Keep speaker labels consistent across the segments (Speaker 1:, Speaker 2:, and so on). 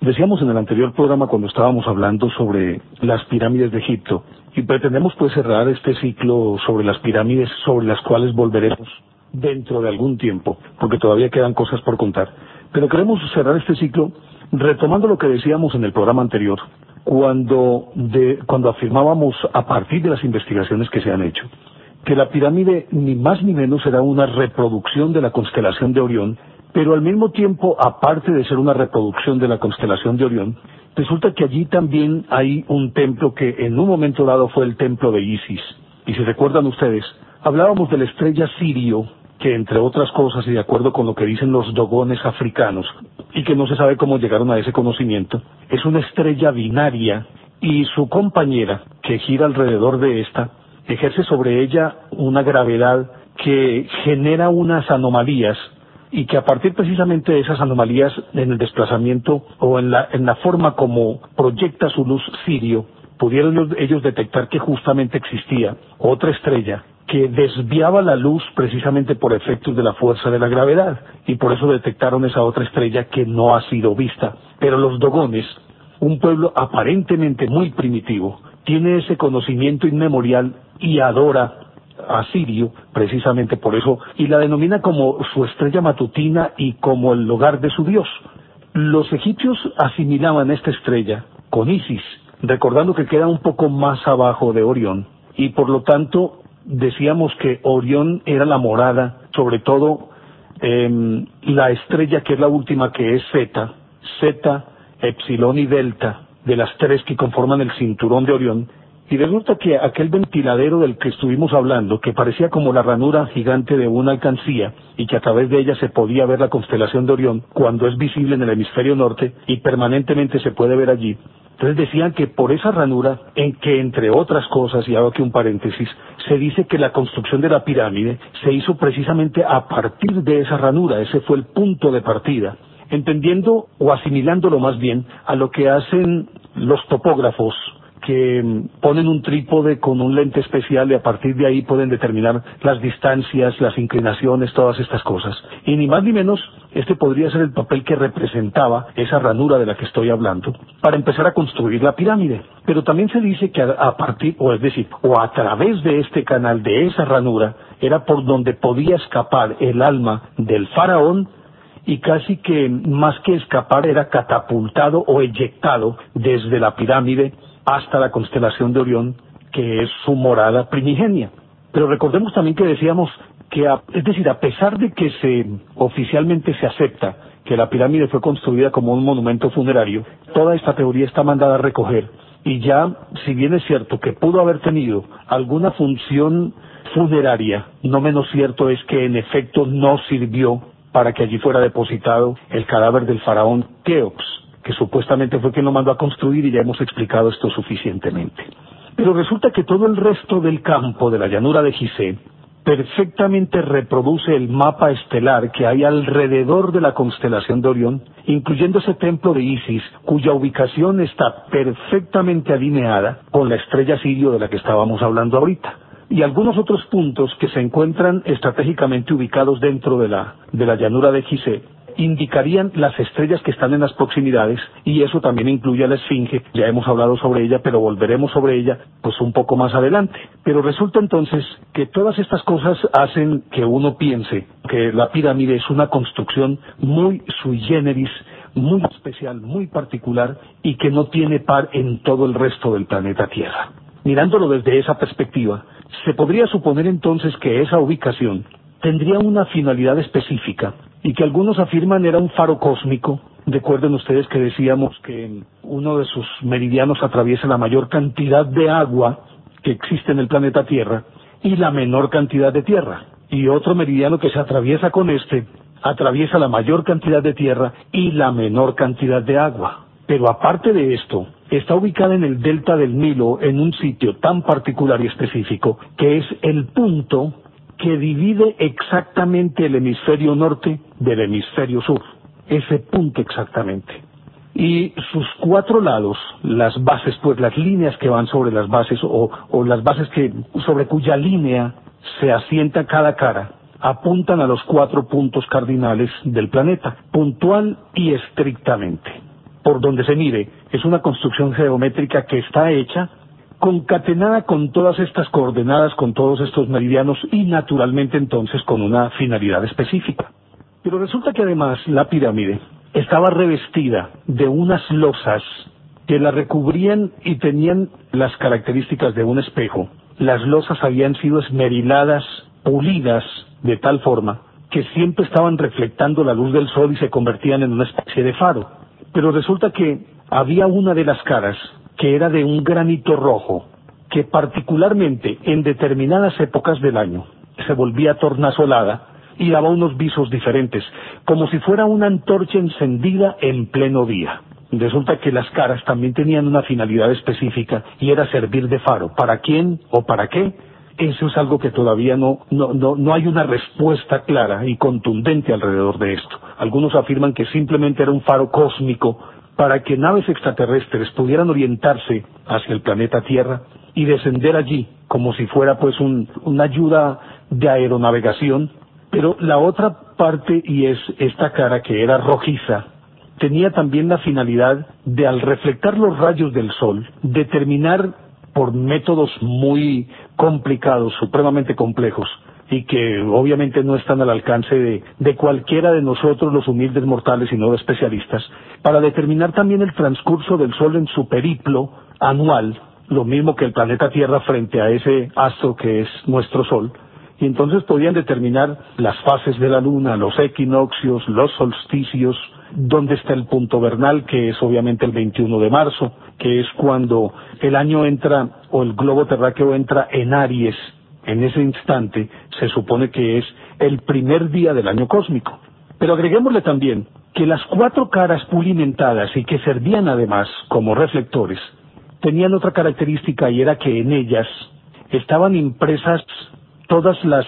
Speaker 1: Decíamos en el anterior programa cuando estábamos hablando sobre las pirámides de Egipto y pretendemos pues cerrar este ciclo sobre las pirámides sobre las cuales volveremos dentro de algún tiempo, porque todavía quedan cosas por contar. Pero queremos cerrar este ciclo retomando lo que decíamos en el programa anterior, cuando, de, cuando afirmábamos a partir de las investigaciones que se han hecho, que la pirámide ni más ni menos era una reproducción de la constelación de Orión pero al mismo tiempo, aparte de ser una reproducción de la constelación de Orión, resulta que allí también hay un templo que en un momento dado fue el templo de Isis. Y si recuerdan ustedes, hablábamos de la estrella Sirio, que entre otras cosas y de acuerdo con lo que dicen los dogones africanos, y que no se sabe cómo llegaron a ese conocimiento, es una estrella binaria y su compañera, que gira alrededor de esta, ejerce sobre ella una gravedad que genera unas anomalías y que a partir precisamente de esas anomalías en el desplazamiento o en la, en la forma como proyecta su luz Sirio, pudieron ellos detectar que justamente existía otra estrella que desviaba la luz precisamente por efectos de la fuerza de la gravedad y por eso detectaron esa otra estrella que no ha sido vista. Pero los dogones, un pueblo aparentemente muy primitivo, tiene ese conocimiento inmemorial y adora Asirio, precisamente por eso, y la denomina como su estrella matutina y como el hogar de su dios. Los egipcios asimilaban esta estrella con Isis, recordando que queda un poco más abajo de Orión, y por lo tanto decíamos que Orión era la morada, sobre todo eh, la estrella que es la última que es Zeta, Zeta, Epsilon y Delta, de las tres que conforman el cinturón de Orión, y resulta que aquel ventiladero del que estuvimos hablando, que parecía como la ranura gigante de una alcancía y que a través de ella se podía ver la constelación de Orión cuando es visible en el hemisferio norte y permanentemente se puede ver allí, entonces decían que por esa ranura, en que entre otras cosas, y hago aquí un paréntesis, se dice que la construcción de la pirámide se hizo precisamente a partir de esa ranura, ese fue el punto de partida, entendiendo o asimilándolo más bien a lo que hacen los topógrafos que ponen un trípode con un lente especial y a partir de ahí pueden determinar las distancias, las inclinaciones, todas estas cosas. Y ni más ni menos, este podría ser el papel que representaba esa ranura de la que estoy hablando para empezar a construir la pirámide. Pero también se dice que a, partir, o es decir, o a través de este canal, de esa ranura, era por donde podía escapar el alma del faraón y casi que más que escapar era catapultado o eyectado desde la pirámide hasta la constelación de Orión, que es su morada primigenia. Pero recordemos también que decíamos que, es decir, a pesar de que se oficialmente se acepta que la pirámide fue construida como un monumento funerario, toda esta teoría está mandada a recoger y ya, si bien es cierto que pudo haber tenido alguna función funeraria, no menos cierto es que en efecto no sirvió para que allí fuera depositado el cadáver del faraón Keops, que supuestamente fue quien lo mandó a construir y ya hemos explicado esto suficientemente. Pero resulta que todo el resto del campo de la llanura de Gizeh perfectamente reproduce el mapa estelar que hay alrededor de la constelación de Orión, incluyendo ese templo de Isis, cuya ubicación está perfectamente alineada con la estrella Sirio de la que estábamos hablando ahorita y algunos otros puntos que se encuentran estratégicamente ubicados dentro de la, de la llanura de Gizeh indicarían las estrellas que están en las proximidades y eso también incluye a la Esfinge, ya hemos hablado sobre ella, pero volveremos sobre ella pues un poco más adelante. Pero resulta entonces que todas estas cosas hacen que uno piense que la pirámide es una construcción muy sui generis, muy especial, muy particular y que no tiene par en todo el resto del planeta Tierra. Mirándolo desde esa perspectiva, se podría suponer entonces que esa ubicación tendría una finalidad específica y que algunos afirman era un faro cósmico. Recuerden ustedes que decíamos que uno de sus meridianos atraviesa la mayor cantidad de agua que existe en el planeta Tierra y la menor cantidad de tierra. Y otro meridiano que se atraviesa con este atraviesa la mayor cantidad de tierra y la menor cantidad de agua. Pero aparte de esto, está ubicada en el delta del Nilo en un sitio tan particular y específico que es el punto que divide exactamente el hemisferio norte del hemisferio sur. Ese punto exactamente. Y sus cuatro lados, las bases, pues las líneas que van sobre las bases o, las bases que, sobre cuya línea se asienta cada cara, apuntan a los cuatro puntos cardinales del planeta, puntual y estrictamente por donde se mire, es una construcción geométrica que está hecha concatenada con todas estas coordenadas, con todos estos meridianos y naturalmente entonces con una finalidad específica. Pero resulta que además la pirámide estaba revestida de unas losas que la recubrían y tenían las características de un espejo. Las losas habían sido esmeriladas, pulidas, de tal forma que siempre estaban reflectando la luz del sol y se convertían en una especie de faro. Pero resulta que había una de las caras que era de un granito rojo, que particularmente en determinadas épocas del año se volvía tornasolada y daba unos visos diferentes, como si fuera una antorcha encendida en pleno día. Resulta que las caras también tenían una finalidad específica y era servir de faro. ¿Para quién o para qué? Eso es algo que todavía no, no, hay una respuesta clara y contundente alrededor de esto. Algunos afirman que simplemente era un faro cósmico para que naves extraterrestres pudieran orientarse hacia el planeta Tierra y descender allí como si fuera pues un, una ayuda de aeronavegación. Pero la otra parte, y es esta cara que era rojiza, tenía también la finalidad de al reflectar los rayos del sol, determinar por métodos muy complicados, supremamente complejos, y que obviamente no están al alcance de, de, cualquiera de nosotros, los humildes mortales y no especialistas, para determinar también el transcurso del Sol en su periplo anual, lo mismo que el planeta Tierra frente a ese astro que es nuestro Sol, y entonces podían determinar las fases de la Luna, los equinoccios, los solsticios, dónde está el punto vernal, que es obviamente el 21 de marzo, que es cuando el año entra o el globo terráqueo entra en Aries. En ese instante se supone que es el primer día del año cósmico. Pero agreguémosle también que las cuatro caras pulimentadas y que servían además como reflectores tenían otra característica y era que en ellas estaban impresas todas las,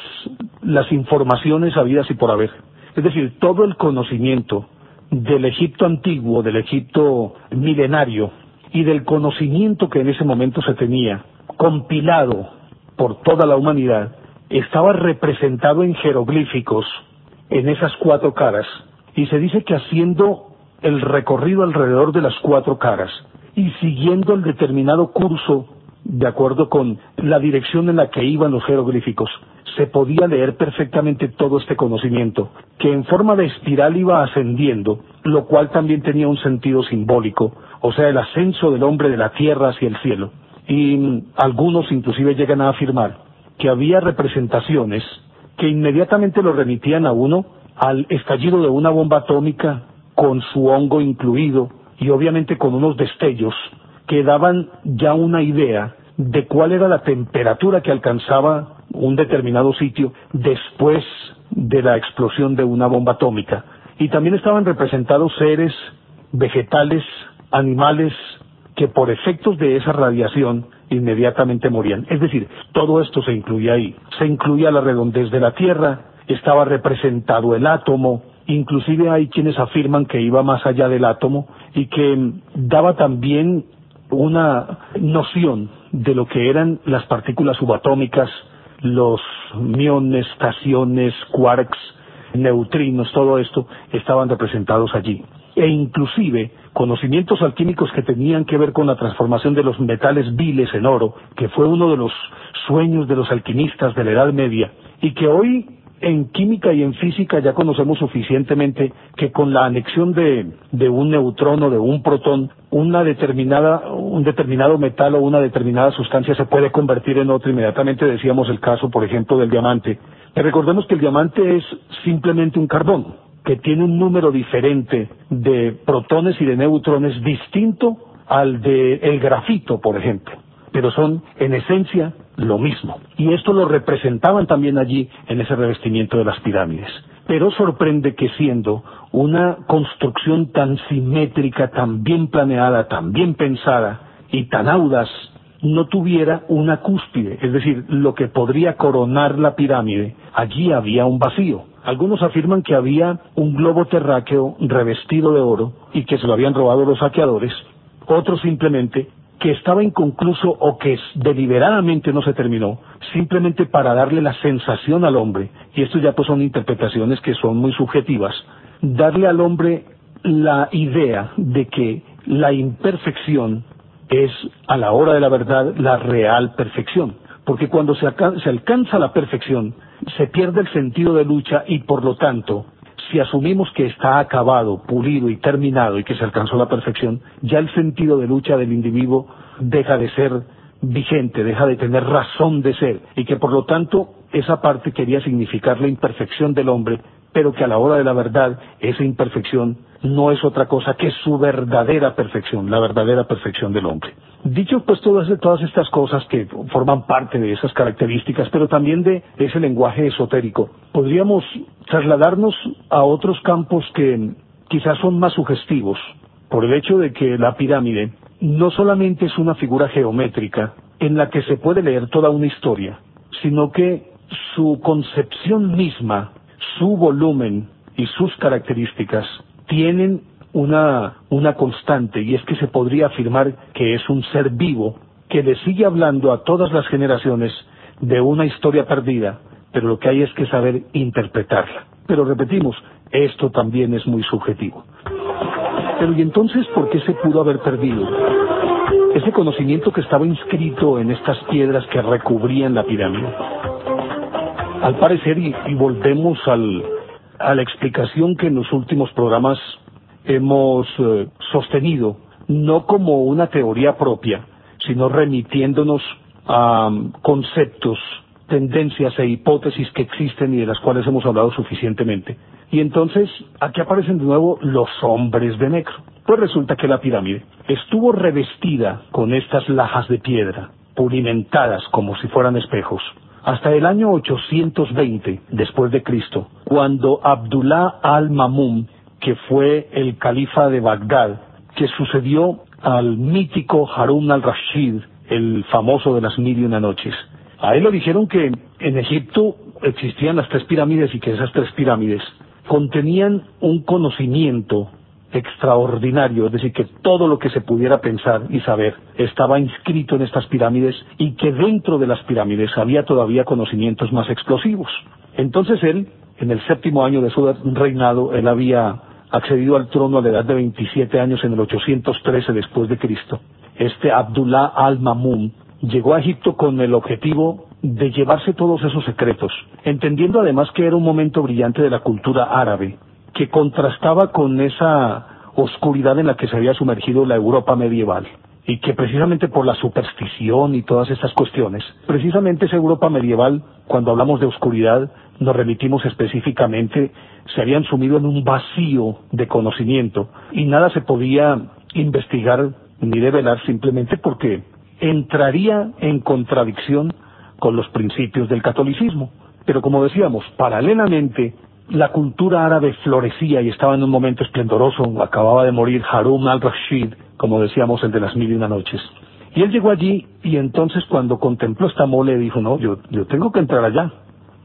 Speaker 1: las informaciones habidas y por haber. Es decir, todo el conocimiento del Egipto antiguo, del Egipto milenario y del conocimiento que en ese momento se tenía, compilado por toda la humanidad, estaba representado en jeroglíficos en esas cuatro caras y se dice que haciendo el recorrido alrededor de las cuatro caras y siguiendo el determinado curso de acuerdo con la dirección en la que iban los jeroglíficos, se podía leer perfectamente todo este conocimiento, que en forma de espiral iba ascendiendo, lo cual también tenía un sentido simbólico, o sea, el ascenso del hombre de la tierra hacia el cielo. Y algunos inclusive llegan a afirmar que había representaciones que inmediatamente lo remitían a uno al estallido de una bomba atómica con su hongo incluido y obviamente con unos destellos que daban ya una idea de cuál era la temperatura que alcanzaba un determinado sitio después de la explosión de una bomba atómica. Y también estaban representados seres vegetales, animales, que por efectos de esa radiación inmediatamente morían. Es decir, todo esto se incluía ahí. Se incluía la redondez de la Tierra, estaba representado el átomo, inclusive hay quienes afirman que iba más allá del átomo y que daba también una noción de lo que eran las partículas subatómicas, los miones, estaciones, quarks, neutrinos, todo esto estaban representados allí. E inclusive conocimientos alquímicos que tenían que ver con la transformación de los metales viles en oro, que fue uno de los sueños de los alquimistas de la Edad Media, y que hoy en química y en física ya conocemos suficientemente que con la anexión de, de un neutrón o de un protón, una determinada, un determinado metal o una determinada sustancia se puede convertir en otra. Inmediatamente decíamos el caso, por ejemplo, del diamante. Recordemos que el diamante es simplemente un carbón, que tiene un número diferente de protones y de neutrones distinto al de el grafito, por ejemplo pero son en esencia lo mismo. Y esto lo representaban también allí en ese revestimiento de las pirámides. pero sorprende que siendo una construcción tan simétrica, tan bien planeada, tan bien pensada y tan audaz, no tuviera una cúspide, es decir, lo que podría coronar la pirámide, allí había un vacío. Algunos afirman que había un globo terráqueo revestido de oro y que se lo habían robado los saqueadores, otros simplemente que estaba inconcluso o que deliberadamente no se terminó, simplemente para darle la sensación al hombre, y esto ya pues son interpretaciones que son muy subjetivas, darle al hombre la idea de que la imperfección es a la hora de la verdad la real perfección, porque cuando se, se alcanza la perfección, se pierde el sentido de lucha y por lo tanto si asumimos que está acabado, pulido y terminado y que se alcanzó la perfección, ya el sentido de lucha del individuo deja de ser vigente, deja de tener razón de ser. Y que por lo tanto esa parte quería significar la imperfección del hombre, pero que a la hora de la verdad esa imperfección no es otra cosa que su verdadera perfección, la verdadera perfección del hombre. Dicho pues todas, todas estas cosas que forman parte de esas características, pero también de ese lenguaje esotérico, podríamos trasladarnos a otros campos que quizás son más sugestivos, por el hecho de que la pirámide no solamente es una figura geométrica en la que se puede leer toda una historia, sino que su concepción misma, su volumen y sus características tienen una, una constante y es que se podría afirmar que es un ser vivo que le sigue hablando a todas las generaciones de una historia perdida, pero lo que hay es que saber interpretarla. Pero repetimos, esto también es muy subjetivo. Pero ¿y entonces por qué se pudo haber perdido? Ese conocimiento que estaba inscrito en estas piedras que recubrían la pirámide. Al parecer, y, volvemos al, a la explicación que en los últimos programas hemos eh, sostenido, no como una teoría propia, sino remitiéndonos a um, conceptos, tendencias e hipótesis que existen y de las cuales hemos hablado suficientemente. Y entonces, aquí aparecen de nuevo los hombres de negro. Pues resulta que la pirámide estuvo revestida con estas lajas de piedra, pulimentadas como si fueran espejos, hasta el año 820 después de Cristo, cuando Abdullah al-Mamun, que fue el califa de Bagdad, que sucedió al mítico Harun al-Rashid, el famoso de las mil y una noches. A él le dijeron que en Egipto existían las tres pirámides y que esas tres pirámides contenían un conocimiento extraordinario, es decir, que todo lo que se pudiera pensar y saber estaba inscrito en estas pirámides y que dentro de las pirámides había todavía conocimientos más explosivos. Entonces él, en el séptimo año de su reinado, él había accedido al trono a la edad de 27 años en el 813 después de Cristo. Este Abdullah al-Mamun llegó a Egipto con el objetivo de llevarse todos esos secretos, entendiendo además que era un momento brillante de la cultura árabe, que contrastaba con esa oscuridad en la que se había sumergido la Europa medieval y que precisamente por la superstición y todas estas cuestiones, precisamente esa Europa medieval, cuando hablamos de oscuridad, nos remitimos específicamente, se habían sumido en un vacío de conocimiento y nada se podía investigar ni develar simplemente porque entraría en contradicción con los principios del catolicismo. Pero como decíamos, paralelamente la cultura árabe florecía y estaba en un momento esplendoroso. Acababa de morir Harun al-Rashid, como decíamos, el de las mil y una noches. Y él llegó allí y entonces cuando contempló esta mole dijo, no, yo, tengo que entrar allá.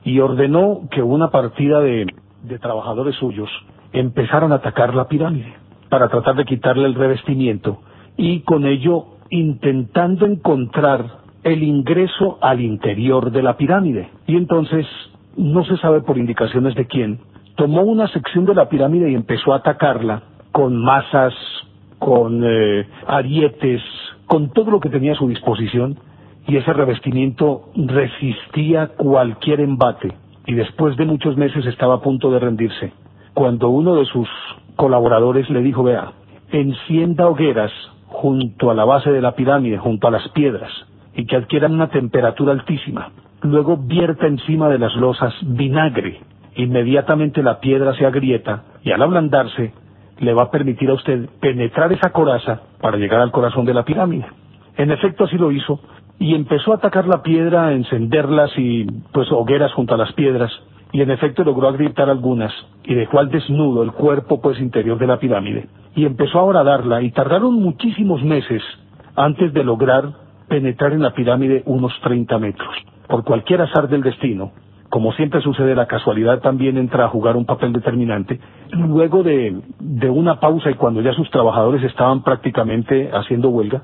Speaker 1: Y ordenó que una partida de, de trabajadores suyos empezaran a atacar la pirámide para tratar de quitarle el revestimiento y con ello intentando encontrar el ingreso al interior de la pirámide. Y entonces no se sabe por indicaciones de quién, tomó una sección de la pirámide y empezó a atacarla con masas, con eh, arietes, con todo lo que tenía a su disposición y ese revestimiento resistía cualquier embate y después de muchos meses estaba a punto de rendirse. Cuando uno de sus colaboradores le dijo, vea, encienda hogueras junto a la base de la pirámide, junto a las piedras, y que adquieran una temperatura altísima luego vierta encima de las losas vinagre. Inmediatamente la piedra se agrieta y al ablandarse le va a permitir a usted penetrar esa coraza para llegar al corazón de la pirámide. En efecto así lo hizo y empezó a atacar la piedra, a encenderlas y pues hogueras junto a las piedras y en efecto logró agrietar algunas y dejó al desnudo el cuerpo pues interior de la pirámide y empezó a horadarla y tardaron muchísimos meses antes de lograr penetrar en la pirámide unos 30 metros. Por cualquier azar del destino, como siempre sucede, la casualidad también entra a jugar un papel determinante. Luego de, una pausa y cuando ya sus trabajadores estaban prácticamente haciendo huelga,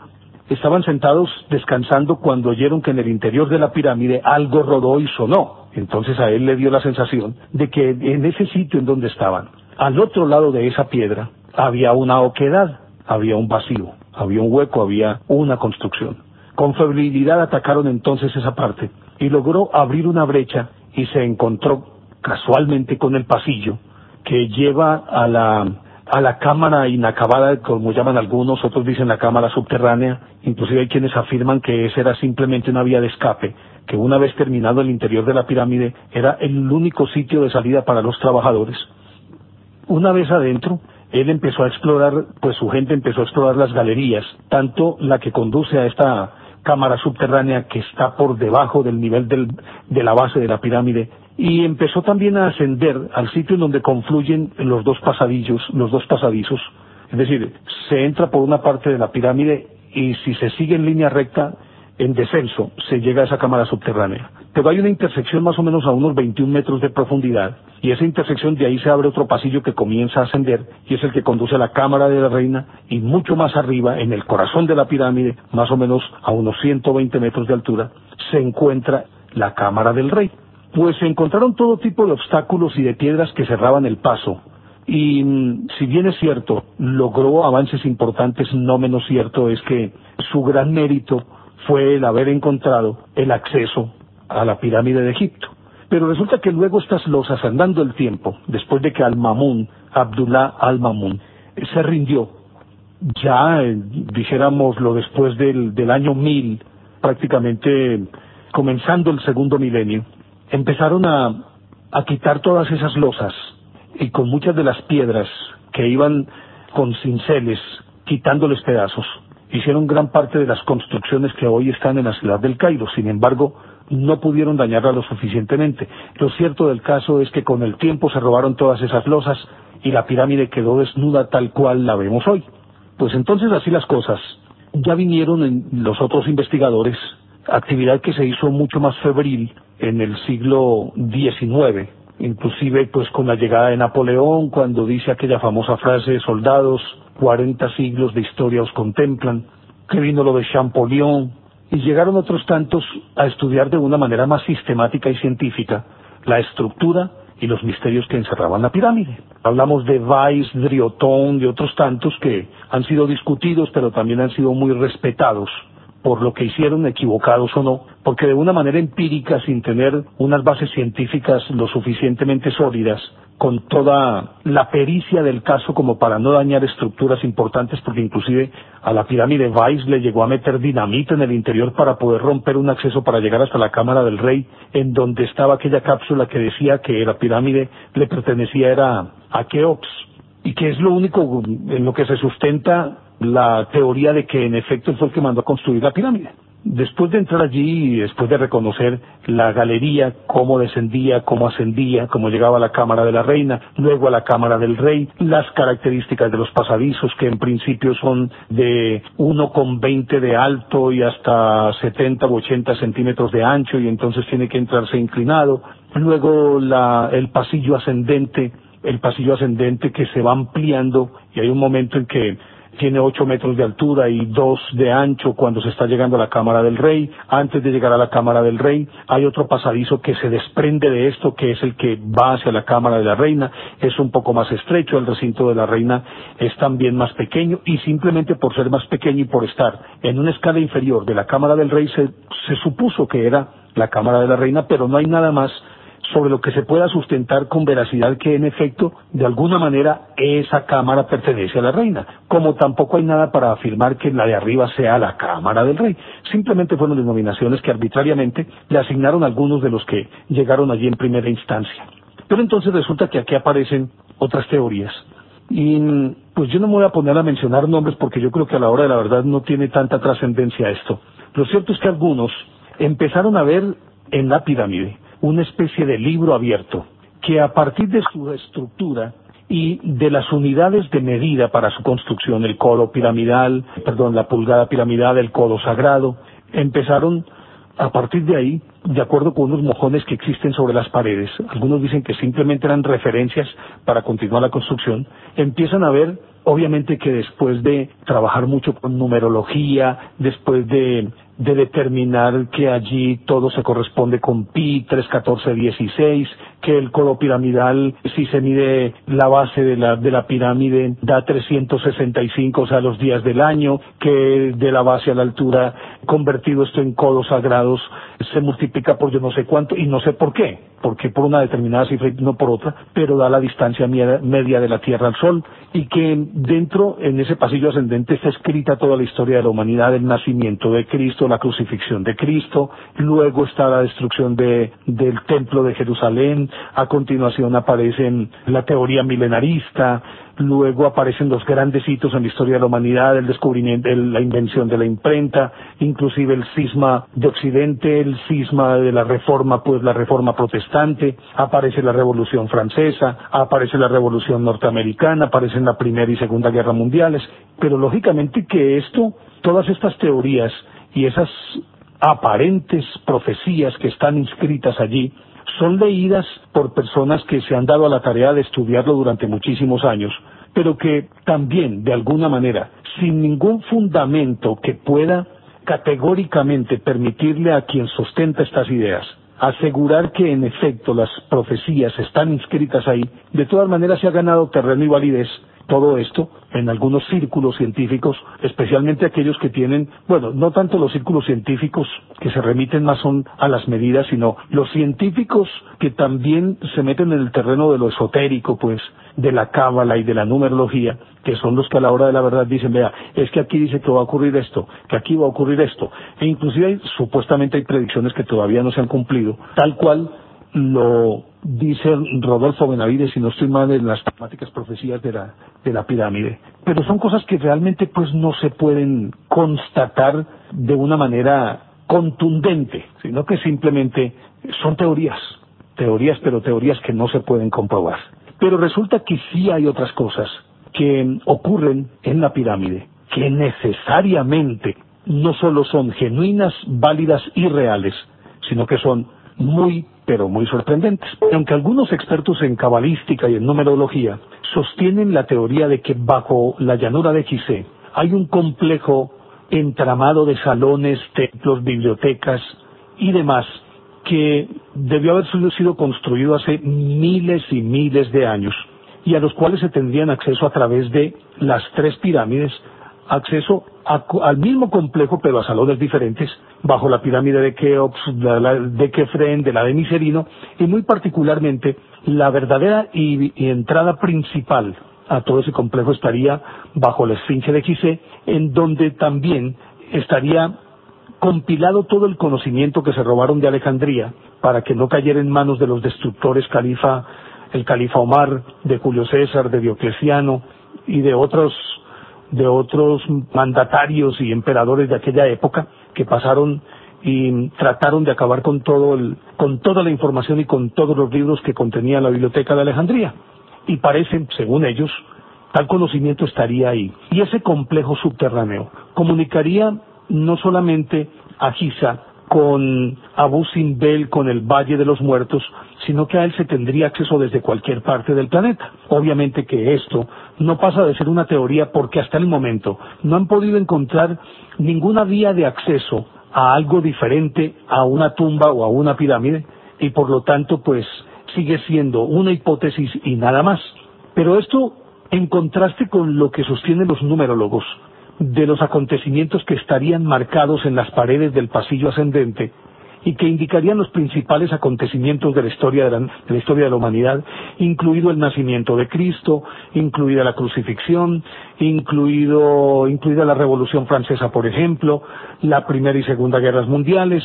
Speaker 1: estaban sentados descansando cuando oyeron que en el interior de la pirámide algo rodó y sonó. Entonces a él le dio la sensación de que en ese sitio en donde estaban, al otro lado de esa piedra, había una oquedad, había un vacío, había un hueco, había una construcción. Con febrilidad atacaron entonces esa parte y logró abrir una brecha y se encontró casualmente con el pasillo que lleva a la a la cámara inacabada, como llaman algunos, otros dicen la cámara subterránea, inclusive hay quienes afirman que esa era simplemente una vía de escape, que una vez terminado el interior de la pirámide era el único sitio de salida para los trabajadores. Una vez adentro, él empezó a explorar, pues su gente empezó a explorar las galerías, tanto la que conduce a esta cámara subterránea que está por debajo del nivel de la base de la pirámide y empezó también a ascender al sitio en donde confluyen los dos pasadillos, los dos pasadizos. Es decir, se entra por una parte de la pirámide y si se sigue en línea recta, en descenso, se llega a esa cámara subterránea. Pero hay una intersección más o menos a unos 21 metros de profundidad y esa intersección de ahí se abre otro pasillo que comienza a ascender y es el que conduce a la cámara de la reina y mucho más arriba, en el corazón de la pirámide, más o menos a unos 120 metros de altura, se encuentra la cámara del rey pues se encontraron todo tipo de obstáculos y de piedras que cerraban el paso. Y mm, si bien es cierto, logró avances importantes, no menos cierto es que su gran mérito fue el haber encontrado el acceso a la pirámide de Egipto. Pero resulta que luego estas losas, andando el tiempo, después de que Al-Mamun, Abdullah Al-Mamun, se rindió, ya eh, dijéramoslo después del, del año 1000, prácticamente comenzando el segundo milenio, empezaron a, a quitar todas esas losas y con muchas de las piedras que iban con cinceles quitándoles pedazos, hicieron gran parte de las construcciones que hoy están en la ciudad del Cairo. Sin embargo, no pudieron dañarla lo suficientemente. Lo cierto del caso es que con el tiempo se robaron todas esas losas y la pirámide quedó desnuda tal cual la vemos hoy. Pues entonces así las cosas. Ya vinieron en los otros investigadores, actividad que se hizo mucho más febril en el siglo XIX, inclusive pues con la llegada de Napoleón, cuando dice aquella famosa frase, soldados, 40 siglos de historia os contemplan, que vino lo de Champollion, y llegaron otros tantos a estudiar de una manera más sistemática y científica la estructura y los misterios que encerraban la pirámide. Hablamos de Weiss, Driotón, y otros tantos que han sido discutidos, pero también han sido muy respetados por lo que hicieron, equivocados o no, porque de una manera empírica, sin tener unas bases científicas lo suficientemente sólidas, con toda la pericia del caso como para no dañar estructuras importantes, porque inclusive a la pirámide Weiss le llegó a meter dinamita en el interior para poder romper un acceso para llegar hasta la cámara del rey, en donde estaba aquella cápsula que decía que la pirámide le pertenecía era a Keops, y que es lo único en lo que se sustenta la teoría de que en efecto fue el que mandó a construir la pirámide. Después de entrar allí y después de reconocer la galería, cómo descendía, cómo ascendía, cómo llegaba a la cámara de la reina, luego a la cámara del rey, las características de los pasadizos que en principio son de 1,20 de alto y hasta 70 u 80 centímetros de ancho y entonces tiene que entrarse inclinado, luego la, el pasillo ascendente, el pasillo ascendente que se va ampliando y hay un momento en que tiene ocho metros de altura y dos de ancho cuando se está llegando a la Cámara del Rey. Antes de llegar a la Cámara del Rey hay otro pasadizo que se desprende de esto, que es el que va hacia la Cámara de la Reina. Es un poco más estrecho, el recinto de la Reina es también más pequeño y simplemente por ser más pequeño y por estar en una escala inferior de la Cámara del Rey se, se supuso que era la Cámara de la Reina, pero no hay nada más sobre lo que se pueda sustentar con veracidad que en efecto, de alguna manera, esa cámara pertenece a la reina, como tampoco hay nada para afirmar que la de arriba sea la cámara del rey. Simplemente fueron denominaciones que arbitrariamente le asignaron algunos de los que llegaron allí en primera instancia. Pero entonces resulta que aquí aparecen otras teorías. Y pues yo no me voy a poner a mencionar nombres porque yo creo que a la hora de la verdad no tiene tanta trascendencia esto. Lo cierto es que algunos empezaron a ver en la pirámide una especie de libro abierto que a partir de su estructura y de las unidades de medida para su construcción, el codo piramidal, perdón, la pulgada piramidal, el codo sagrado, empezaron a partir de ahí, de acuerdo con unos mojones que existen sobre las paredes, algunos dicen que simplemente eran referencias para continuar la construcción, empiezan a ver, obviamente que después de trabajar mucho con numerología, después de de determinar que allí todo se corresponde con pi 3, 14, 16, que el codo piramidal, si se mide la base de la, de la pirámide, da 365, o sea, los días del año, que de la base a la altura, convertido esto en codos sagrados, se multiplica por yo no sé cuánto, y no sé por qué, porque por una determinada cifra y no por otra, pero da la distancia media de la Tierra al Sol, y que dentro, en ese pasillo ascendente, está escrita toda la historia de la humanidad, el nacimiento de Cristo, la crucifixión de Cristo, luego está la destrucción de, del templo de Jerusalén, a continuación aparece la teoría milenarista, luego aparecen los grandes hitos en la historia de la humanidad, el descubrimiento, la invención de la imprenta, inclusive el cisma de Occidente, el cisma de la reforma, pues la reforma protestante, aparece la revolución francesa, aparece la revolución norteamericana, aparecen la primera y segunda guerra mundiales, pero lógicamente que esto, todas estas teorías y esas aparentes profecías que están inscritas allí son leídas por personas que se han dado a la tarea de estudiarlo durante muchísimos años, pero que también, de alguna manera, sin ningún fundamento que pueda categóricamente permitirle a quien sustenta estas ideas asegurar que en efecto las profecías están inscritas ahí, de todas maneras se ha ganado terreno y validez todo esto en algunos círculos científicos, especialmente aquellos que tienen, bueno, no tanto los círculos científicos que se remiten más son a las medidas, sino los científicos que también se meten en el terreno de lo esotérico, pues, de la cábala y de la numerología, que son los que a la hora de la verdad dicen, vea, es que aquí dice que va a ocurrir esto, que aquí va a ocurrir esto, e inclusive supuestamente hay predicciones que todavía no se han cumplido, tal cual lo dice Rodolfo Benavides, si no estoy mal, en las temáticas profecías de la, de la pirámide. Pero son cosas que realmente pues no se pueden constatar de una manera contundente, sino que simplemente son teorías, teorías, pero teorías que no se pueden comprobar. Pero resulta que sí hay otras cosas que ocurren en la pirámide, que necesariamente no solo son genuinas, válidas y reales, sino que son muy pero muy sorprendentes. Aunque algunos expertos en cabalística y en numerología sostienen la teoría de que bajo la llanura de Gizeh hay un complejo entramado de salones, templos, bibliotecas y demás que debió haber sido construido hace miles y miles de años y a los cuales se tendrían acceso a través de las tres pirámides acceso al mismo complejo, pero a salones diferentes, bajo la pirámide de Keops, de, la, de Kefren, de la de Miserino, y muy particularmente la verdadera y, entrada principal a todo ese complejo estaría bajo la esfinge de Gizeh, en donde también estaría compilado todo el conocimiento que se robaron de Alejandría para que no cayera en manos de los destructores califa, el califa Omar, de Julio César, de Diocleciano y de otros de otros mandatarios y emperadores de aquella época que pasaron y trataron de acabar con todo el, con toda la información y con todos los libros que contenía la biblioteca de Alejandría. Y parece, según ellos, tal conocimiento estaría ahí. Y ese complejo subterráneo comunicaría no solamente a Giza con Abu Simbel, con el Valle de los Muertos, sino que a él se tendría acceso desde cualquier parte del planeta. Obviamente que esto no pasa de ser una teoría porque hasta el momento no han podido encontrar ninguna vía de acceso a algo diferente a una tumba o a una pirámide y por lo tanto pues sigue siendo una hipótesis y nada más. Pero esto en contraste con lo que sostienen los numerólogos de los acontecimientos que estarían marcados en las paredes del pasillo ascendente y que indicarían los principales acontecimientos de la historia de la, historia de la humanidad, incluido el nacimiento de Cristo, incluida la crucifixión, incluido, incluida la Revolución Francesa, por ejemplo, la Primera y Segunda Guerras Mundiales,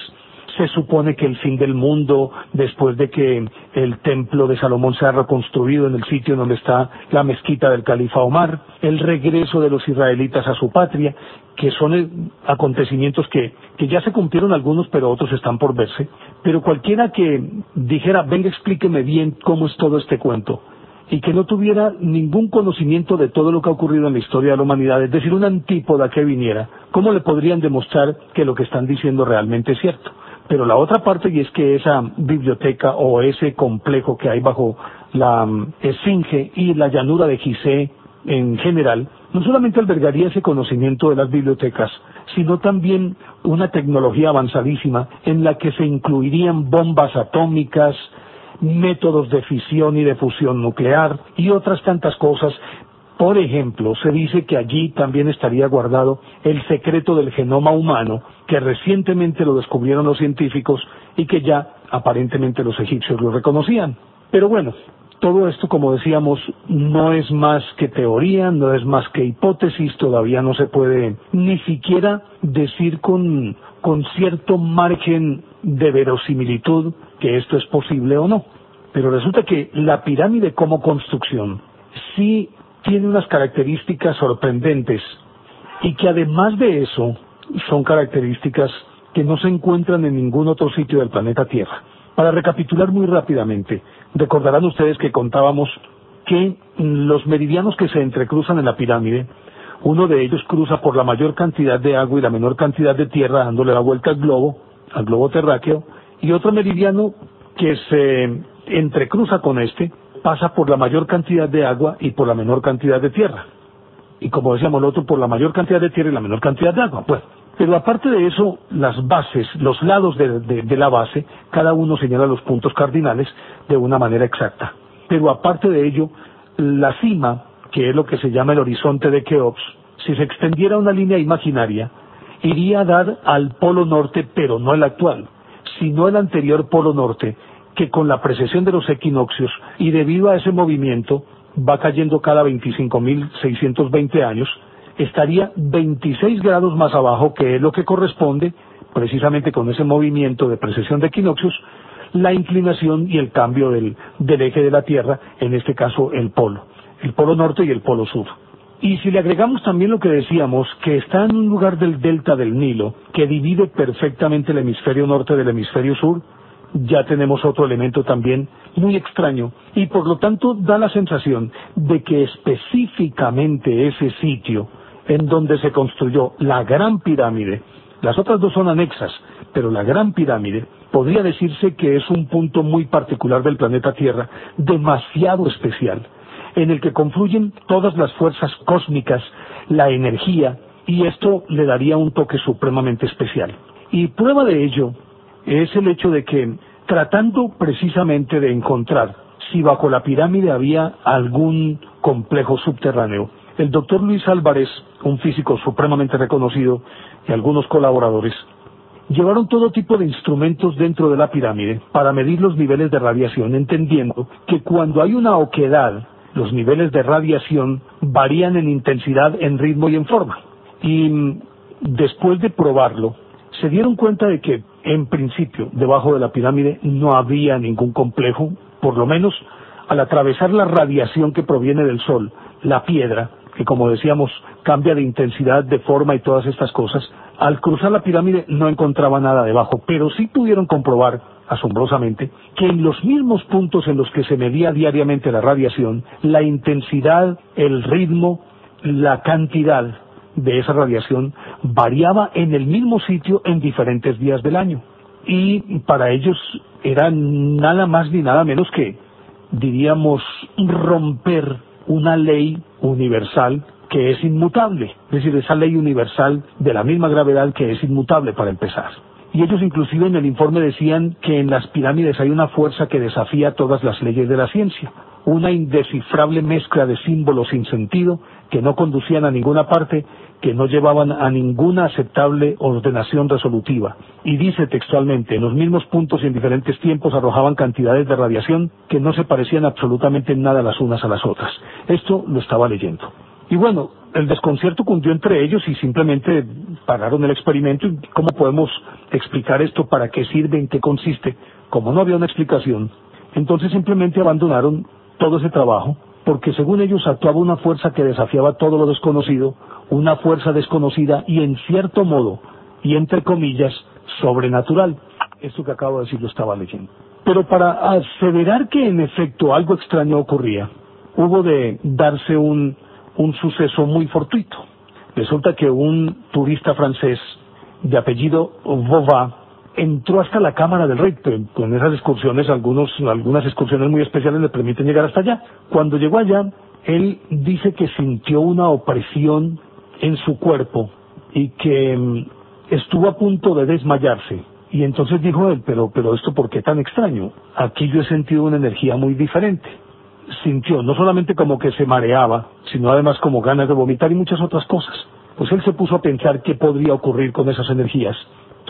Speaker 1: se supone que el fin del mundo, después de que el templo de Salomón se ha reconstruido en el sitio donde está la mezquita del califa Omar, el regreso de los israelitas a su patria, que son eh, acontecimientos que, que ya se cumplieron algunos, pero otros están por verse. Pero cualquiera que dijera, venga, explíqueme bien cómo es todo este cuento, y que no tuviera ningún conocimiento de todo lo que ha ocurrido en la historia de la humanidad, es decir, una antípoda que viniera, ¿cómo le podrían demostrar que lo que están diciendo realmente es cierto? Pero la otra parte, y es que esa biblioteca o ese complejo que hay bajo la mm, Esfinge y la llanura de Gizeh en general, no solamente albergaría ese conocimiento de las bibliotecas, sino también una tecnología avanzadísima en la que se incluirían bombas atómicas, métodos de fisión y de fusión nuclear y otras tantas cosas. Por ejemplo, se dice que allí también estaría guardado el secreto del genoma humano, que recientemente lo descubrieron los científicos y que ya aparentemente los egipcios lo reconocían. Pero bueno, todo esto, como decíamos, no es más que teoría, no es más que hipótesis, todavía no se puede ni siquiera decir con, con cierto margen de verosimilitud que esto es posible o no. Pero resulta que la pirámide como construcción sí tiene unas características sorprendentes y que además de eso son características que no se encuentran en ningún otro sitio del planeta Tierra. Para recapitular muy rápidamente, recordarán ustedes que contábamos que los meridianos que se entrecruzan en la pirámide, uno de ellos cruza por la mayor cantidad de agua y la menor cantidad de tierra dándole la vuelta al globo, al globo terráqueo, y otro meridiano que se entrecruza con este pasa por la mayor cantidad de agua y por la menor cantidad de tierra. Y como decíamos el otro, por la mayor cantidad de tierra y la menor cantidad de agua. Pues, pero aparte de eso, las bases, los lados de, de, la base, cada uno señala los puntos cardinales de una manera exacta. Pero aparte de ello, la cima, que es lo que se llama el horizonte de Keops, si se extendiera una línea imaginaria, iría a dar al polo norte, pero no el actual, sino el anterior polo norte, que con la precesión de los equinoccios y debido a ese movimiento va cayendo cada 25.620 años, estaría 26 grados más abajo, que es lo que corresponde, precisamente con ese movimiento de precesión de equinoccios, la inclinación y el cambio del, del eje de la Tierra, en este caso el polo, el polo norte y el polo sur. Y si le agregamos también lo que decíamos, que está en un lugar del delta del Nilo, que divide perfectamente el hemisferio norte del hemisferio sur, ya tenemos otro elemento también muy extraño y por lo tanto da la sensación de que específicamente ese sitio en donde se construyó la gran pirámide, las otras dos son anexas, pero la gran pirámide podría decirse que es un punto muy particular del planeta Tierra, demasiado especial, en el que confluyen todas las fuerzas cósmicas, la energía, y esto le daría un toque supremamente especial. Y prueba de ello es el hecho de que tratando precisamente de encontrar si bajo la pirámide había algún complejo subterráneo, el doctor Luis Álvarez, un físico supremamente reconocido, y algunos colaboradores, llevaron todo tipo de instrumentos dentro de la pirámide para medir los niveles de radiación, entendiendo que cuando hay una oquedad, los niveles de radiación varían en intensidad, en ritmo y en forma. Y mm, después de probarlo, se dieron cuenta de que, en principio, debajo de la pirámide no había ningún complejo, por lo menos al atravesar la radiación que proviene del Sol, la piedra, que como decíamos cambia de intensidad, de forma y todas estas cosas, al cruzar la pirámide no encontraba nada debajo, pero sí pudieron comprobar, asombrosamente, que en los mismos puntos en los que se medía diariamente la radiación, la intensidad, el ritmo, la cantidad de esa radiación variaba en el mismo sitio en diferentes días del año. Y para ellos era nada más ni nada menos que, diríamos, romper una ley universal que es inmutable, es decir, esa ley universal de la misma gravedad que es inmutable para empezar. Y ellos inclusive en el informe decían que en las pirámides hay una fuerza que desafía todas las leyes de la ciencia, una indescifrable mezcla de símbolos sin sentido que no conducían a ninguna parte, que no llevaban a ninguna aceptable ordenación resolutiva. Y dice textualmente, en los mismos puntos y en diferentes tiempos arrojaban cantidades de radiación que no se parecían absolutamente en nada las unas a las otras. Esto lo estaba leyendo. Y bueno, el desconcierto cundió entre ellos y simplemente pararon el experimento. ¿Y ¿Cómo podemos explicar esto? ¿Para qué sirve? ¿En qué consiste? Como no había una explicación, entonces simplemente abandonaron todo ese trabajo porque según ellos actuaba una fuerza que desafiaba todo lo desconocido, una fuerza desconocida y en cierto modo, y entre comillas, sobrenatural. Esto que acabo de decir lo estaba leyendo. Pero para aseverar que en efecto algo extraño ocurría, hubo de darse un, un suceso muy fortuito. Resulta que un turista francés de apellido Vova entró hasta la Cámara del Rey. Con esas excursiones, algunos, algunas excursiones muy especiales le permiten llegar hasta allá. Cuando llegó allá, él dice que sintió una opresión en su cuerpo y que mm, estuvo a punto de desmayarse. Y entonces dijo él, pero, pero esto por qué tan extraño? Aquí yo he sentido una energía muy diferente. Sintió no solamente como que se mareaba, sino además como ganas de vomitar y muchas otras cosas. Pues él se puso a pensar qué podría ocurrir con esas energías.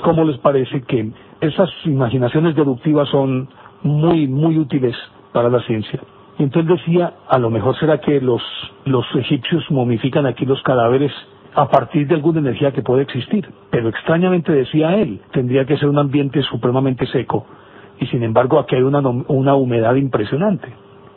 Speaker 1: ¿Cómo les parece que esas imaginaciones deductivas son muy, muy útiles para la ciencia? Y entonces decía, a lo mejor será que los, los egipcios momifican aquí los cadáveres a partir de alguna energía que puede existir. Pero extrañamente decía él, tendría que ser un ambiente supremamente seco. Y sin embargo aquí hay una, una humedad impresionante.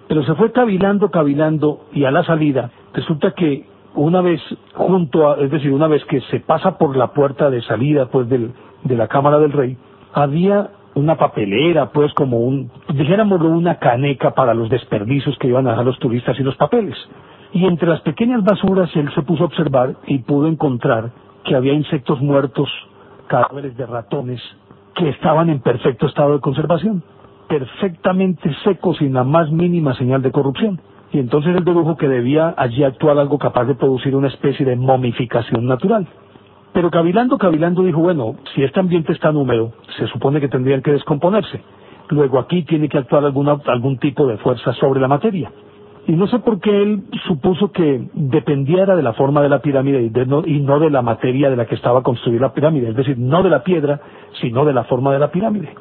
Speaker 1: Pero se fue cavilando, cavilando y a la salida resulta que una vez junto a, es decir, una vez que se pasa por la puerta de salida pues del, de la Cámara del Rey, había una papelera, pues como un, dijéramoslo, una caneca para los desperdicios que iban a dejar los turistas y los papeles. Y entre las pequeñas basuras él se puso a observar y pudo encontrar que había insectos muertos, cadáveres de ratones, que estaban en perfecto estado de conservación, perfectamente secos sin la más mínima señal de corrupción. Y entonces él dedujo que debía allí actuar algo capaz de producir una especie de momificación natural. Pero cavilando, cavilando dijo, bueno, si este ambiente es tan húmedo, se supone que tendrían que descomponerse. Luego aquí tiene que actuar alguna, algún tipo de fuerza sobre la materia. Y no sé por qué él supuso que dependiera de la forma de la pirámide y, no, y no de la materia de la que estaba construida la pirámide, es decir, no de la piedra, sino de la forma de la pirámide.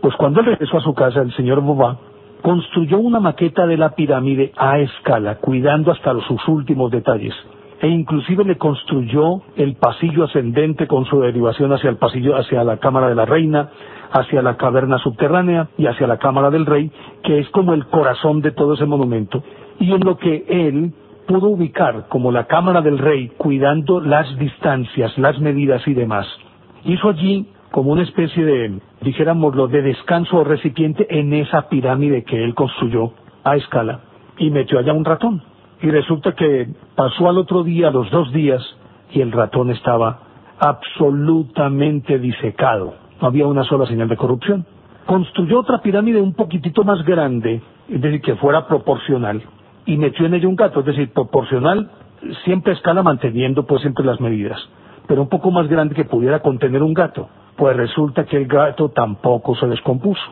Speaker 1: Pues cuando él regresó a su casa, el señor Bobá construyó una maqueta de la pirámide a escala, cuidando hasta sus últimos detalles e inclusive le construyó el pasillo ascendente con su derivación hacia el pasillo, hacia la cámara de la reina, hacia la caverna subterránea y hacia la cámara del rey, que es como el corazón de todo ese monumento, y en lo que él pudo ubicar como la cámara del rey, cuidando las distancias, las medidas y demás. Hizo allí como una especie de, dijéramoslo, de descanso o recipiente en esa pirámide que él construyó a escala y metió allá un ratón. Y resulta que pasó al otro día, los dos días, y el ratón estaba absolutamente disecado. No había una sola señal de corrupción. Construyó otra pirámide un poquitito más grande, es decir, que fuera proporcional, y metió en ella un gato, es decir, proporcional, siempre escala manteniendo pues siempre las medidas, pero un poco más grande que pudiera contener un gato. Pues resulta que el gato tampoco se descompuso,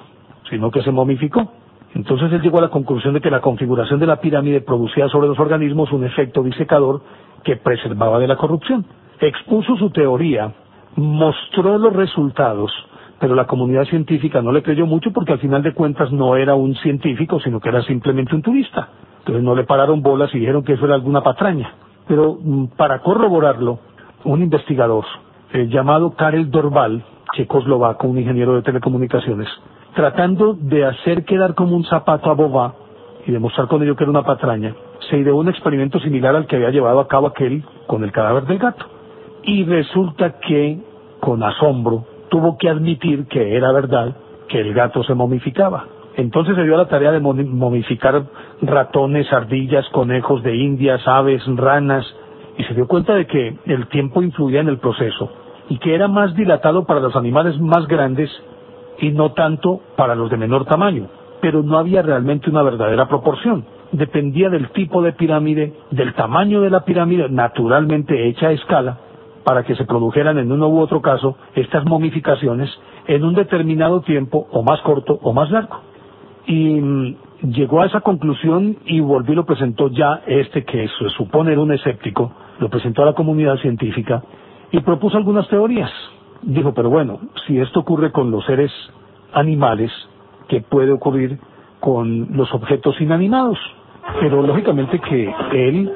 Speaker 1: sino que se momificó. Entonces él llegó a la conclusión de que la configuración de la pirámide producía sobre los organismos un efecto disecador que preservaba de la corrupción. Expuso su teoría, mostró los resultados, pero la comunidad científica no le creyó mucho porque al final de cuentas no era un científico, sino que era simplemente un turista. Entonces no le pararon bolas y dijeron que eso era alguna patraña. Pero mm, para corroborarlo, un investigador eh, llamado Karel Dorval, checoslovaco, un ingeniero de telecomunicaciones, tratando de hacer quedar como un zapato a Bobá y demostrar con ello que era una patraña, se ideó un experimento similar al que había llevado a cabo aquel con el cadáver del gato. Y resulta que, con asombro, tuvo que admitir que era verdad que el gato se momificaba. Entonces se dio a la tarea de momificar ratones, ardillas, conejos de indias, aves, ranas, y se dio cuenta de que el tiempo influía en el proceso y que era más dilatado para los animales más grandes y no tanto para los de menor tamaño, pero no había realmente una verdadera proporción. Dependía del tipo de pirámide, del tamaño de la pirámide, naturalmente hecha a escala, para que se produjeran en uno u otro caso estas momificaciones en un determinado tiempo, o más corto o más largo. Y mm, llegó a esa conclusión y volvió y lo presentó ya este que se supone era un escéptico, lo presentó a la comunidad científica y propuso algunas teorías dijo, pero bueno, si esto ocurre con los seres animales, ¿qué puede ocurrir con los objetos inanimados? Pero lógicamente que él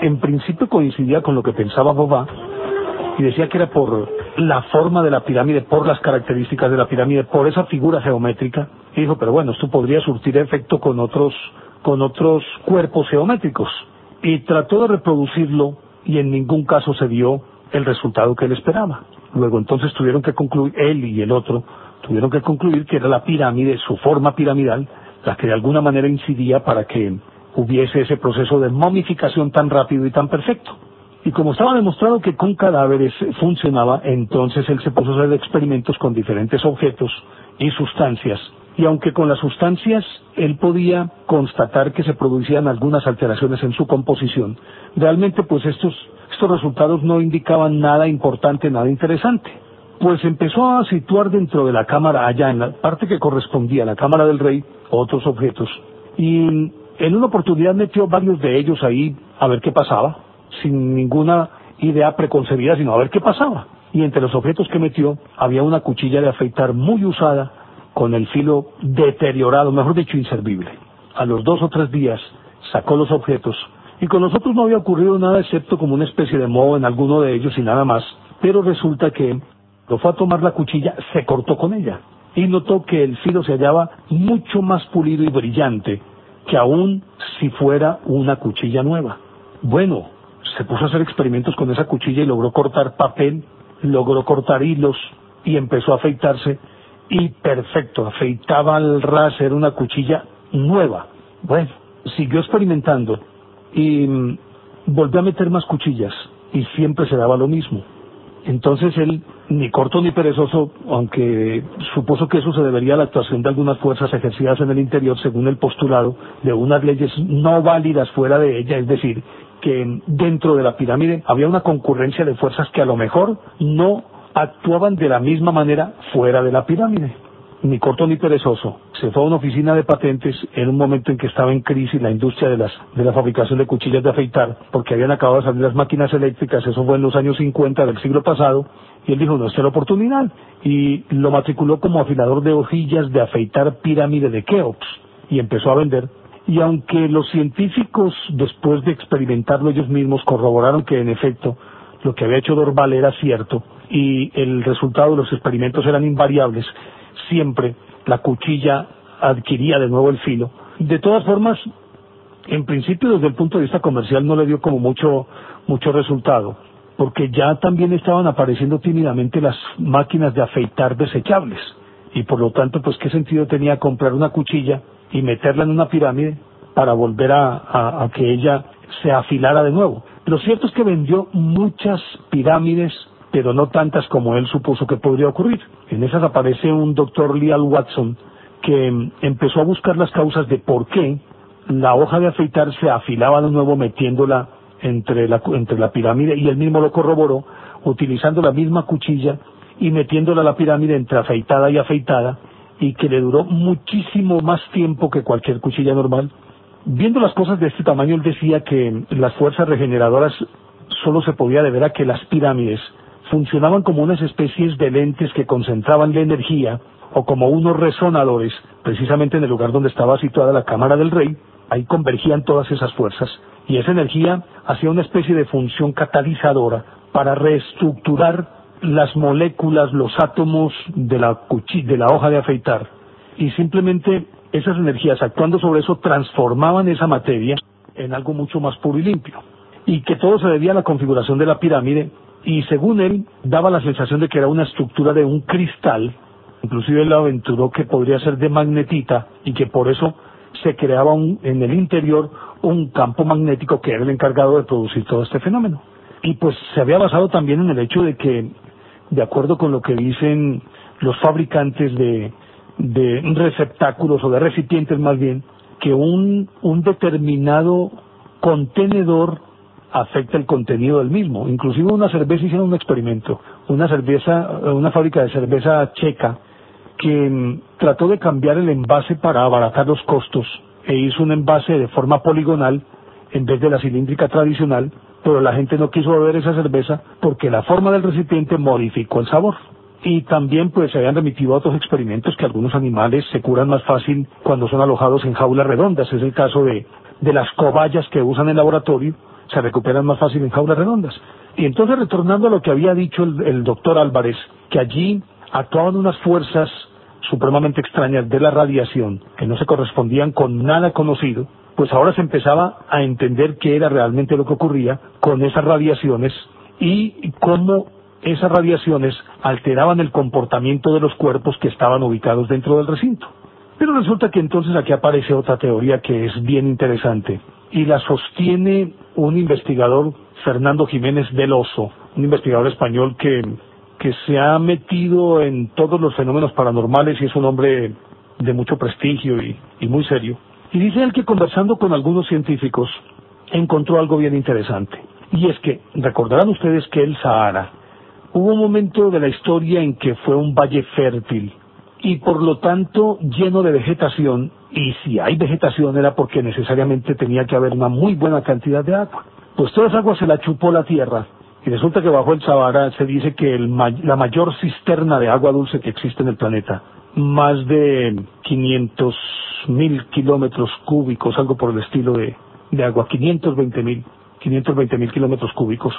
Speaker 1: en principio coincidía con lo que pensaba Bobá y decía que era por la forma de la pirámide, por las características de la pirámide, por esa figura geométrica. Y dijo, pero bueno, esto podría surtir efecto con otros, con otros cuerpos geométricos. Y trató de reproducirlo y en ningún caso se dio el resultado que él esperaba. Luego entonces tuvieron que concluir, él y el otro, tuvieron que concluir que era la pirámide, su forma piramidal, la que de alguna manera incidía para que hubiese ese proceso de momificación tan rápido y tan perfecto. Y como estaba demostrado que con cadáveres funcionaba, entonces él se puso a hacer experimentos con diferentes objetos y sustancias. Y aunque con las sustancias él podía constatar que se producían algunas alteraciones en su composición, realmente pues estos, estos resultados no indicaban nada importante, nada interesante. Pues empezó a situar dentro de la cámara, allá en la parte que correspondía a la cámara del rey, otros objetos. Y en una oportunidad metió varios de ellos ahí a ver qué pasaba sin ninguna idea preconcebida, sino a ver qué pasaba. Y entre los objetos que metió había una cuchilla de afeitar muy usada, con el filo deteriorado, mejor dicho, inservible. A los dos o tres días sacó los objetos y con nosotros no había ocurrido nada excepto como una especie de moho en alguno de ellos y nada más. Pero resulta que lo fue a tomar la cuchilla, se cortó con ella y notó que el filo se hallaba mucho más pulido y brillante que aún si fuera una cuchilla nueva. Bueno, se puso a hacer experimentos con esa cuchilla y logró cortar papel, logró cortar hilos y empezó a afeitarse y perfecto, afeitaba al ras, era una cuchilla nueva. Bueno, siguió experimentando y mm, volvió a meter más cuchillas y siempre se daba lo mismo. Entonces él, ni corto ni perezoso, aunque supuso que eso se debería a la actuación de algunas fuerzas ejercidas en el interior según el postulado de unas leyes no válidas fuera de ella, es decir, que dentro de la pirámide había una concurrencia de fuerzas que a lo mejor no actuaban de la misma manera fuera de la pirámide. Ni corto ni perezoso. Se fue a una oficina de patentes en un momento en que estaba en crisis la industria de, las, de la fabricación de cuchillas de afeitar, porque habían acabado de salir las máquinas eléctricas, eso fue en los años 50 del siglo pasado, y él dijo, no, esta es la oportunidad. Y lo matriculó como afilador de hojillas de afeitar pirámide de Keops, y empezó a vender y aunque los científicos, después de experimentarlo ellos mismos, corroboraron que en efecto lo que había hecho Dorval era cierto y el resultado de los experimentos eran invariables, siempre la cuchilla adquiría de nuevo el filo. De todas formas, en principio desde el punto de vista comercial no le dio como mucho, mucho resultado, porque ya también estaban apareciendo tímidamente las máquinas de afeitar desechables y por lo tanto, pues qué sentido tenía comprar una cuchilla y meterla en una pirámide para volver a, que ella se afilara de nuevo. Lo cierto es que vendió muchas pirámides, pero no tantas como él supuso que podría ocurrir. En esas aparece un doctor Leal Watson que empezó a buscar las causas de por qué la hoja de afeitar se afilaba de nuevo metiéndola entre la, entre la pirámide y él mismo lo corroboró utilizando la misma cuchilla y metiéndola a la pirámide entre afeitada y afeitada y que le duró muchísimo más tiempo que cualquier cuchilla normal. Viendo las cosas de este tamaño, él decía que las fuerzas regeneradoras solo se podía deber a que las pirámides funcionaban como unas especies de lentes que concentraban la energía o como unos resonadores, precisamente en el lugar donde estaba situada la cámara del rey, ahí convergían todas esas fuerzas. Y esa energía hacía una especie de función catalizadora para reestructurar las moléculas, los átomos de la, de la hoja de afeitar. Y simplemente esas energías actuando sobre eso transformaban esa materia en algo mucho más puro y limpio. Y que todo se debía a la configuración de la pirámide y según él daba la sensación de que era una estructura de un cristal, inclusive él aventuró que podría ser de magnetita y que por eso se creaba en el interior un campo magnético que era el encargado de producir todo este fenómeno. Y pues se había basado también en el hecho de que de acuerdo con lo que dicen los fabricantes de, receptáculos o de recipientes más bien, que un, un determinado contenedor afecta el contenido del mismo. Inclusive una cerveza hicieron un experimento, una cerveza, una fábrica de cerveza checa que mm, trató de cambiar el envase para abaratar los costos e hizo un envase de forma poligonal en vez de la cilíndrica tradicional pero la gente no quiso beber esa cerveza porque la forma del recipiente modificó el sabor. Y también pues se habían remitido a otros experimentos que algunos animales se curan más fácil cuando son alojados en jaulas redondas. Es el caso de, de las cobayas que usan en laboratorio. Se recuperan más fácil en jaulas redondas. Y entonces retornando a lo que había dicho el, doctor Álvarez, que allí actuaban unas fuerzas supremamente extrañas de la radiación, que no se correspondían con nada conocido, pues ahora se empezaba a entender qué era realmente lo que ocurría con esas radiaciones y cómo esas radiaciones alteraban el comportamiento de los cuerpos que estaban ubicados dentro del recinto. Pero resulta que entonces aquí aparece otra teoría que es bien interesante y la sostiene un investigador, Fernando Jiménez del Oso, un investigador español que, que se ha metido en todos los fenómenos paranormales y es un hombre de mucho prestigio y, y muy serio. Y dice él que conversando con algunos científicos encontró algo bien interesante. Y es que, recordarán ustedes que el Sahara hubo un momento de la historia en que fue un valle fértil, y por lo tanto lleno de vegetación, y si hay vegetación era porque necesariamente tenía que haber una muy buena cantidad de agua. Pues toda esa agua se la chupó la tierra, y resulta que bajo el Sahara se dice que el, la mayor cisterna de agua dulce que existe en el planeta, más de 500 mil kilómetros cúbicos, algo por el estilo de, de agua, 520 mil, 520 mil kilómetros cúbicos,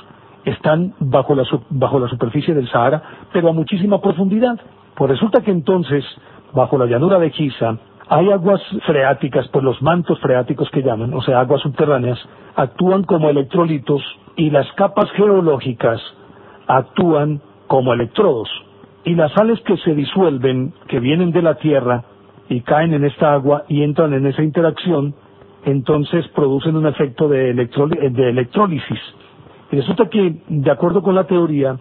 Speaker 1: están bajo la, bajo la superficie del Sahara, pero a muchísima profundidad. Pues resulta que entonces, bajo la llanura de Giza, hay aguas freáticas, pues los mantos freáticos que llaman, o sea, aguas subterráneas, actúan como electrolitos y las capas geológicas actúan como electrodos. Y las sales que se disuelven, que vienen de la Tierra y caen en esta agua y entran en esa interacción, entonces producen un efecto de, de electrólisis. Y resulta que, de acuerdo con la teoría,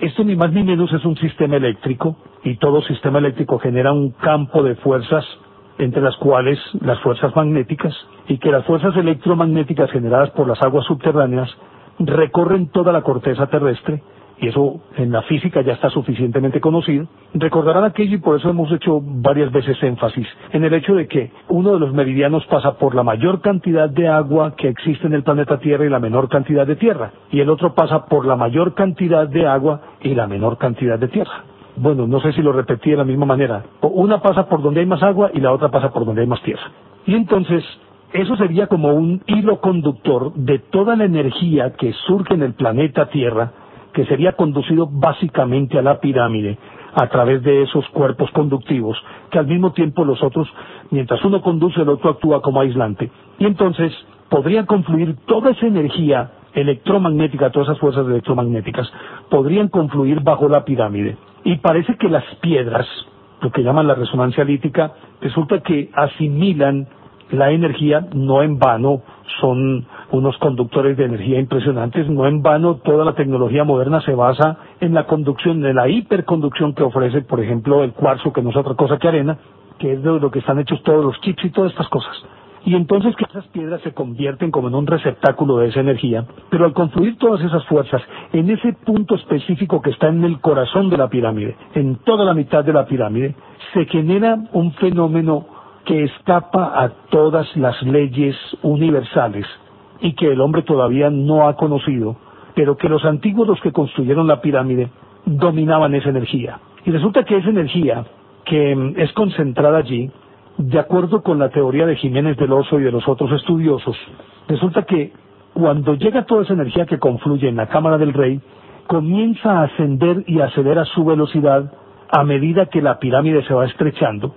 Speaker 1: esto ni más ni menos es un sistema eléctrico y todo sistema eléctrico genera un campo de fuerzas entre las cuales las fuerzas magnéticas y que las fuerzas electromagnéticas generadas por las aguas subterráneas recorren toda la corteza terrestre y eso en la física ya está suficientemente conocido, recordarán aquello y por eso hemos hecho varias veces énfasis en el hecho de que uno de los meridianos pasa por la mayor cantidad de agua que existe en el planeta Tierra y la menor cantidad de tierra, y el otro pasa por la mayor cantidad de agua y la menor cantidad de tierra. Bueno, no sé si lo repetí de la misma manera. Una pasa por donde hay más agua y la otra pasa por donde hay más tierra. Y entonces, eso sería como un hilo conductor de toda la energía que surge en el planeta Tierra que sería conducido básicamente a la pirámide a través de esos cuerpos conductivos, que al mismo tiempo los otros, mientras uno conduce, el otro actúa como aislante. Y entonces podría confluir toda esa energía electromagnética, todas esas fuerzas electromagnéticas, podrían confluir bajo la pirámide. Y parece que las piedras, lo que llaman la resonancia lítica, resulta que asimilan la energía, no en vano, son unos conductores de energía impresionantes. No en vano toda la tecnología moderna se basa en la conducción, en la hiperconducción que ofrece, por ejemplo, el cuarzo, que no es otra cosa que arena, que es de lo que están hechos todos los chips y todas estas cosas. Y entonces que esas piedras se convierten como en un receptáculo de esa energía, pero al confluir todas esas fuerzas en ese punto específico que está en el corazón de la pirámide, en toda la mitad de la pirámide, se genera un fenómeno que escapa a todas las leyes universales y que el hombre todavía no ha conocido, pero que los antiguos los que construyeron la pirámide dominaban esa energía. Y resulta que esa energía que es concentrada allí, de acuerdo con la teoría de Jiménez del Oso y de los otros estudiosos, resulta que cuando llega toda esa energía que confluye en la cámara del rey, comienza a ascender y acelera su velocidad a medida que la pirámide se va estrechando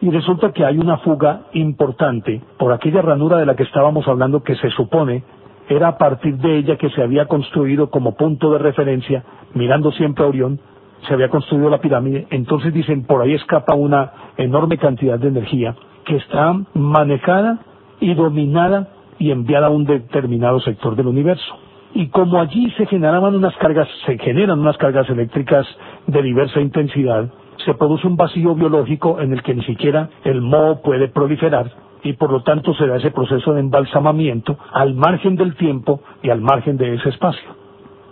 Speaker 1: y resulta que hay una fuga importante por aquella ranura de la que estábamos hablando que se supone era a partir de ella que se había construido como punto de referencia, mirando siempre a Orión, se había construido la pirámide, entonces dicen por ahí escapa una enorme cantidad de energía que está manejada y dominada y enviada a un determinado sector del universo. Y como allí se generaban unas cargas, se generan unas cargas eléctricas de diversa intensidad, se produce un vacío biológico en el que ni siquiera el moho puede proliferar y por lo tanto se da ese proceso de embalsamamiento al margen del tiempo y al margen de ese espacio.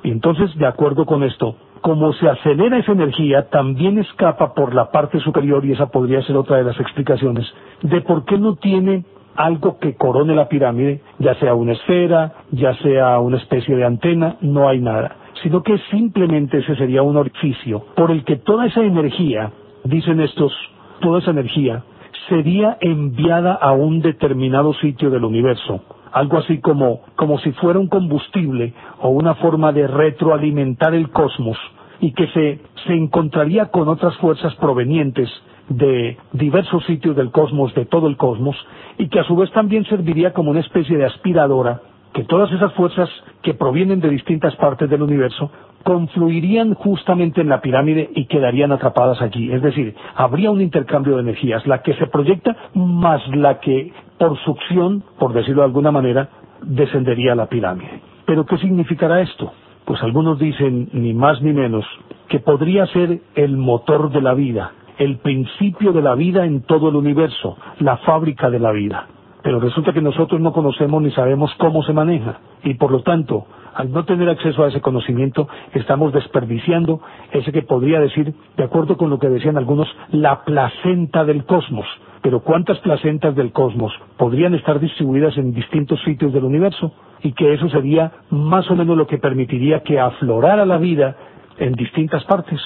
Speaker 1: Y entonces, de acuerdo con esto, como se acelera esa energía, también escapa por la parte superior, y esa podría ser otra de las explicaciones, de por qué no tiene algo que corone la pirámide, ya sea una esfera, ya sea una especie de antena, no hay nada sino que simplemente ese sería un orificio por el que toda esa energía, dicen estos, toda esa energía sería enviada a un determinado sitio del universo, algo así como, como si fuera un combustible o una forma de retroalimentar el cosmos y que se, se encontraría con otras fuerzas provenientes de diversos sitios del cosmos, de todo el cosmos, y que a su vez también serviría como una especie de aspiradora, que todas esas fuerzas que provienen de distintas partes del universo confluirían justamente en la pirámide y quedarían atrapadas allí. Es decir, habría un intercambio de energías, la que se proyecta más la que por succión, por decirlo de alguna manera, descendería a la pirámide. Pero ¿qué significará esto? Pues algunos dicen, ni más ni menos, que podría ser el motor de la vida, el principio de la vida en todo el universo, la fábrica de la vida. Pero resulta que nosotros no conocemos ni sabemos cómo se maneja y por lo tanto, al no tener acceso a ese conocimiento, estamos desperdiciando ese que podría decir, de acuerdo con lo que decían algunos, la placenta del cosmos. Pero ¿cuántas placentas del cosmos podrían estar distribuidas en distintos sitios del universo? Y que eso sería más o menos lo que permitiría que aflorara la vida en distintas partes.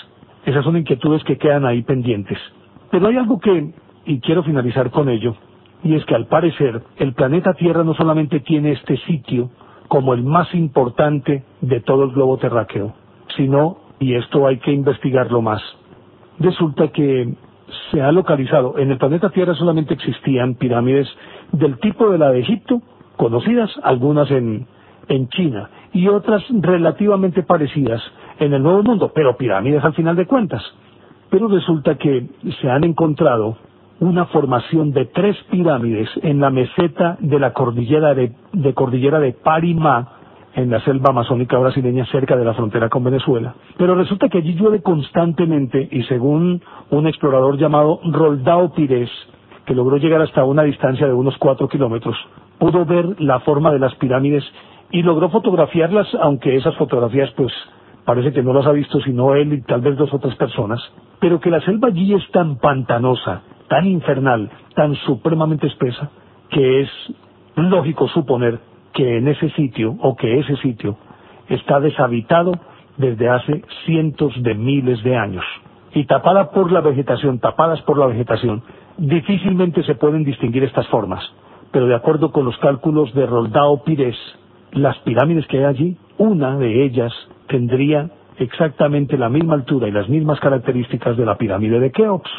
Speaker 1: Esas son inquietudes que quedan ahí pendientes. Pero hay algo que, y quiero finalizar con ello, y es que al parecer el planeta Tierra no solamente tiene este sitio como el más importante de todo el globo terráqueo, sino, y esto hay que investigarlo más, resulta que se ha localizado, en el planeta Tierra solamente existían pirámides del tipo de la de Egipto, conocidas, algunas en, en China, y otras relativamente parecidas en el Nuevo Mundo, pero pirámides al final de cuentas. Pero resulta que se han encontrado una formación de tres pirámides en la meseta de la cordillera de, cordillera de Parimá, en la selva amazónica brasileña cerca de la frontera con Venezuela. Pero resulta que allí llueve constantemente y según un explorador llamado Roldao Pires, que logró llegar hasta una distancia de unos cuatro kilómetros, pudo ver la forma de las pirámides y logró fotografiarlas, aunque esas fotografías pues parece que no las ha visto sino él y tal vez dos o tres personas, pero que la selva allí es tan pantanosa, tan infernal, tan supremamente espesa, que es lógico suponer que en ese sitio o que ese sitio está deshabitado desde hace cientos de miles de años. Y tapada por la vegetación, tapadas por la vegetación, difícilmente se pueden distinguir estas formas. Pero de acuerdo con los cálculos de Roldao Pires, las pirámides que hay allí, una de ellas tendría exactamente la misma altura y las mismas características de la pirámide de Keops,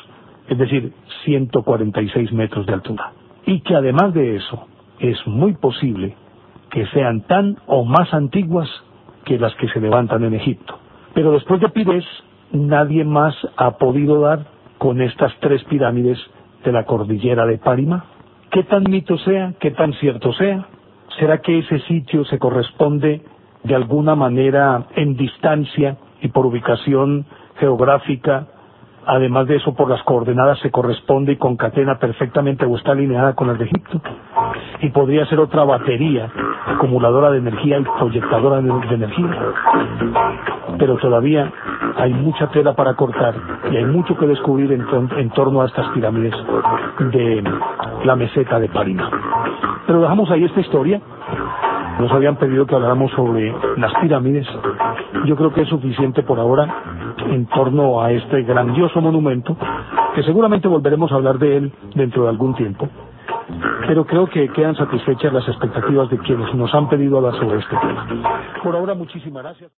Speaker 1: es decir, 146 metros de altura. Y que además de eso, es muy posible que sean tan o más antiguas que las que se levantan en Egipto. Pero después de Pires, nadie más ha podido dar con estas tres pirámides de la cordillera de Parima. ¿Qué tan mito sea, qué tan cierto sea? ¿Será que ese sitio se corresponde de alguna manera en distancia y por ubicación geográfica, además de eso por las coordenadas se corresponde y concatena perfectamente o está alineada con las de Egipto. Y podría ser otra batería, acumuladora de energía y proyectadora de, energía. Pero todavía hay mucha tela para cortar y hay mucho que descubrir en, en torno a estas pirámides de la meseta de Parima. Pero dejamos ahí esta historia nos habían pedido que habláramos sobre las pirámides. Yo creo que es suficiente por ahora en torno a este grandioso monumento, que seguramente volveremos a hablar de él dentro de algún tiempo. Pero creo que quedan satisfechas las expectativas de quienes nos han pedido hablar sobre este tema. Por ahora, muchísimas gracias.